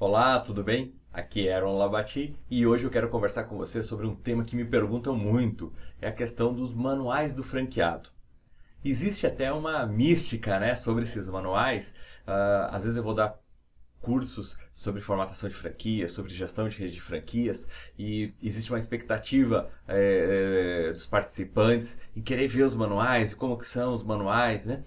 Olá, tudo bem? Aqui é Aaron Labati e hoje eu quero conversar com você sobre um tema que me perguntam muito, é a questão dos manuais do franqueado. Existe até uma mística né, sobre esses manuais, uh, às vezes eu vou dar cursos sobre formatação de franquias, sobre gestão de rede de franquias e existe uma expectativa é, dos participantes em querer ver os manuais e como que são os manuais, né?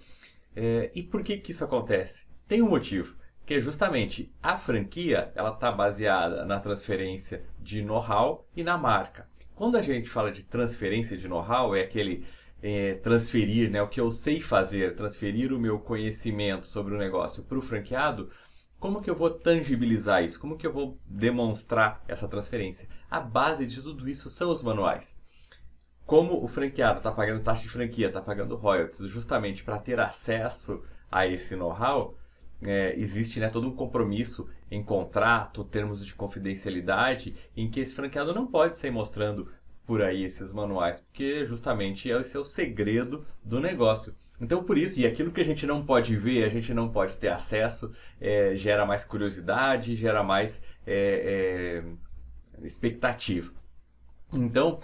É, e por que que isso acontece? Tem um motivo, que é justamente a franquia ela está baseada na transferência de know-how e na marca. Quando a gente fala de transferência de know-how, é aquele é, transferir né, o que eu sei fazer, transferir o meu conhecimento sobre o negócio para o franqueado, como que eu vou tangibilizar isso? Como que eu vou demonstrar essa transferência? A base de tudo isso são os manuais. Como o franqueado está pagando taxa de franquia, está pagando royalties, justamente para ter acesso a esse know-how, é, existe né, todo um compromisso em contrato, termos de confidencialidade, em que esse franqueado não pode sair mostrando por aí esses manuais, porque justamente é o seu segredo do negócio. Então, por isso, e aquilo que a gente não pode ver, a gente não pode ter acesso, é, gera mais curiosidade, gera mais é, é expectativa. Então,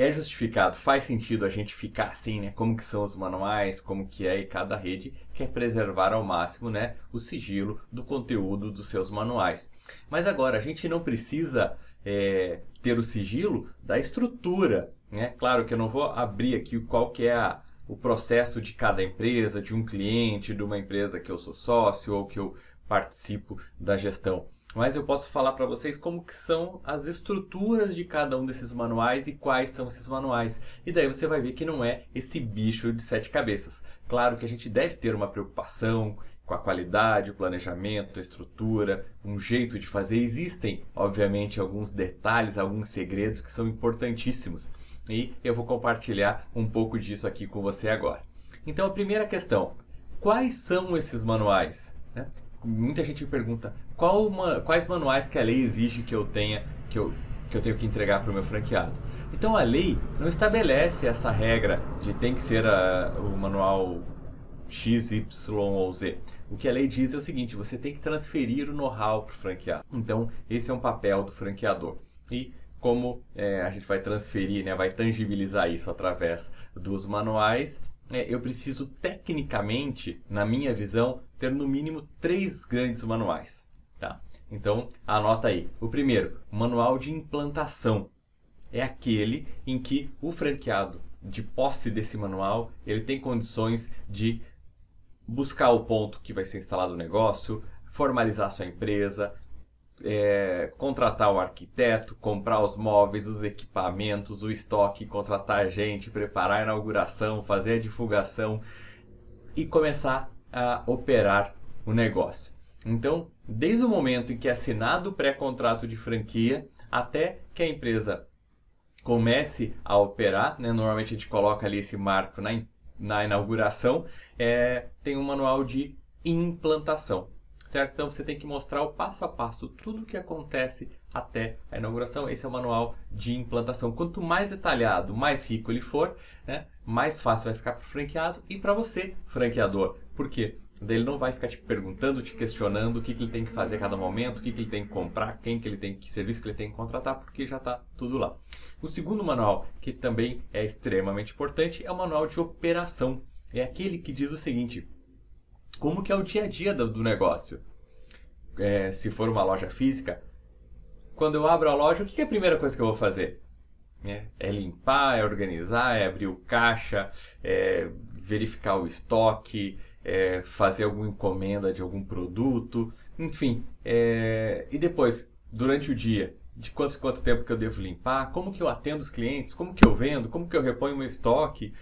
é, justificado, faz sentido a gente ficar assim, né? Como que são os manuais, como que é e cada rede quer preservar ao máximo, né, o sigilo do conteúdo dos seus manuais. Mas agora a gente não precisa é, ter o sigilo da estrutura, né? Claro que eu não vou abrir aqui qual que é a, o processo de cada empresa, de um cliente, de uma empresa que eu sou sócio ou que eu participo da gestão mas eu posso falar para vocês como que são as estruturas de cada um desses manuais e quais são esses manuais. E daí você vai ver que não é esse bicho de sete cabeças. Claro que a gente deve ter uma preocupação com a qualidade, o planejamento, a estrutura, um jeito de fazer. Existem, obviamente, alguns detalhes, alguns segredos que são importantíssimos. E eu vou compartilhar um pouco disso aqui com você agora. Então, a primeira questão: quais são esses manuais? Muita gente me pergunta qual uma, quais manuais que a lei exige que eu tenha que eu, que eu tenho que entregar para o meu franqueado. Então a lei não estabelece essa regra de tem que ser a, o manual X, Y ou Z. O que a lei diz é o seguinte: você tem que transferir o know-how para o franqueado. Então esse é um papel do franqueador. E como é, a gente vai transferir, né, vai tangibilizar isso através dos manuais, é, eu preciso tecnicamente, na minha visão, ter no mínimo três grandes manuais. Tá? Então, anota aí. O primeiro, o manual de implantação. É aquele em que o franqueado, de posse desse manual, ele tem condições de buscar o ponto que vai ser instalado o negócio, formalizar sua empresa, é, contratar o arquiteto, comprar os móveis, os equipamentos, o estoque, contratar gente, preparar a inauguração, fazer a divulgação e começar a operar o negócio. Então, desde o momento em que é assinado o pré-contrato de franquia até que a empresa comece a operar, né? normalmente a gente coloca ali esse marco na, na inauguração, é, tem um manual de implantação certo? Então você tem que mostrar o passo a passo tudo o que acontece até a inauguração. Esse é o manual de implantação. Quanto mais detalhado, mais rico ele for, né, mais fácil vai ficar para o franqueado e para você, franqueador. Por quê? Daí ele não vai ficar te perguntando, te questionando o que, que ele tem que fazer a cada momento, o que, que ele tem que comprar, quem que ele tem que serviço que ele tem que contratar, porque já está tudo lá. O segundo manual, que também é extremamente importante, é o manual de operação. É aquele que diz o seguinte: como que é o dia a dia do, do negócio. É, se for uma loja física, quando eu abro a loja, o que é a primeira coisa que eu vou fazer? É, é limpar, é organizar, é abrir o caixa, é verificar o estoque, é fazer alguma encomenda de algum produto, enfim. É, e depois, durante o dia, de quanto quanto tempo que eu devo limpar, como que eu atendo os clientes, como que eu vendo, como que eu reponho meu estoque,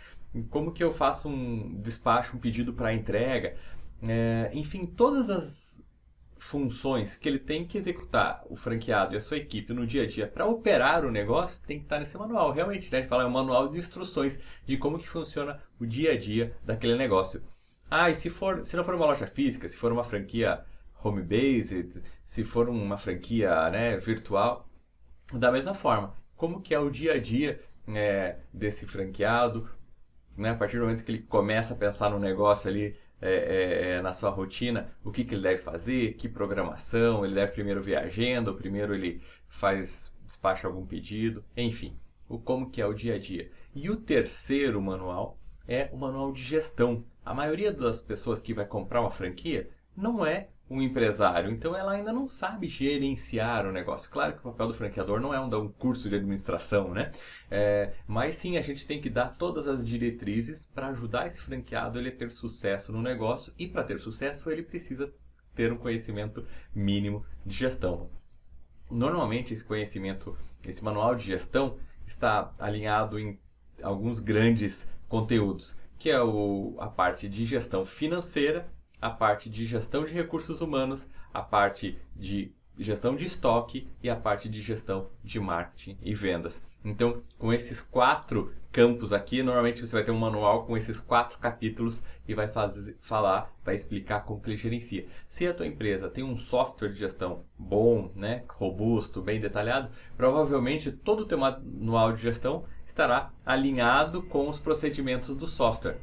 como que eu faço um despacho, um pedido para entrega. É, enfim, todas as funções que ele tem que executar, o franqueado e a sua equipe no dia a dia para operar o negócio, tem que estar nesse manual. Realmente, né? A gente fala é um manual de instruções de como que funciona o dia a dia daquele negócio. Ah, e se, for, se não for uma loja física, se for uma franquia home-based, se for uma franquia né, virtual, da mesma forma. Como que é o dia a dia é, desse franqueado, né, a partir do momento que ele começa a pensar no negócio ali, é, é, é, na sua rotina o que, que ele deve fazer, que programação, ele deve primeiro ver a agenda, ou primeiro ele faz, despacha algum pedido, enfim, o como que é o dia a dia. E o terceiro manual é o manual de gestão. A maioria das pessoas que vai comprar uma franquia não é um empresário, então ela ainda não sabe gerenciar o negócio. Claro que o papel do franqueador não é um dar um curso de administração, né? É, mas sim a gente tem que dar todas as diretrizes para ajudar esse franqueado ele a ter sucesso no negócio e para ter sucesso ele precisa ter um conhecimento mínimo de gestão. Normalmente esse conhecimento, esse manual de gestão está alinhado em alguns grandes conteúdos, que é o, a parte de gestão financeira a parte de gestão de recursos humanos, a parte de gestão de estoque e a parte de gestão de marketing e vendas. Então, com esses quatro campos aqui, normalmente você vai ter um manual com esses quatro capítulos e vai fazer, falar, vai explicar como que ele gerencia. Se a tua empresa tem um software de gestão bom, né, robusto, bem detalhado, provavelmente todo o teu manual de gestão estará alinhado com os procedimentos do software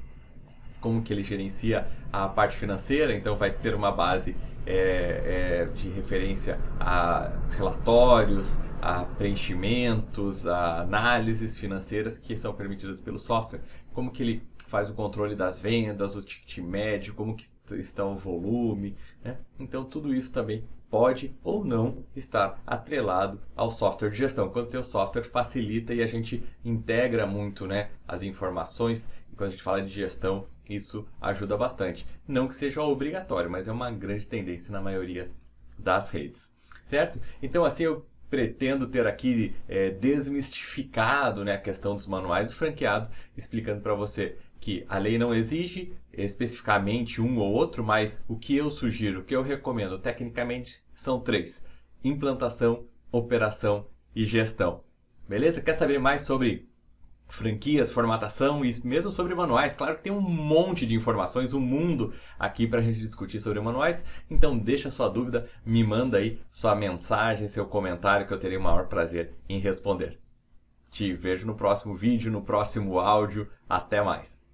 como que ele gerencia a parte financeira, então vai ter uma base é, é, de referência a relatórios, a preenchimentos, a análises financeiras que são permitidas pelo software, como que ele faz o controle das vendas, o ticket médio, como que está o volume, né? Então tudo isso também pode ou não estar atrelado ao software de gestão. Quando o software facilita e a gente integra muito, né, as informações. Quando a gente fala de gestão, isso ajuda bastante. Não que seja obrigatório, mas é uma grande tendência na maioria das redes. Certo? Então, assim, eu pretendo ter aqui é, desmistificado né, a questão dos manuais do franqueado, explicando para você que a lei não exige especificamente um ou outro, mas o que eu sugiro, o que eu recomendo tecnicamente são três: implantação, operação e gestão. Beleza? Quer saber mais sobre franquias, formatação e mesmo sobre manuais. Claro que tem um monte de informações, um mundo aqui para a gente discutir sobre manuais. Então deixa sua dúvida, me manda aí sua mensagem, seu comentário que eu terei o maior prazer em responder. Te vejo no próximo vídeo, no próximo áudio. Até mais!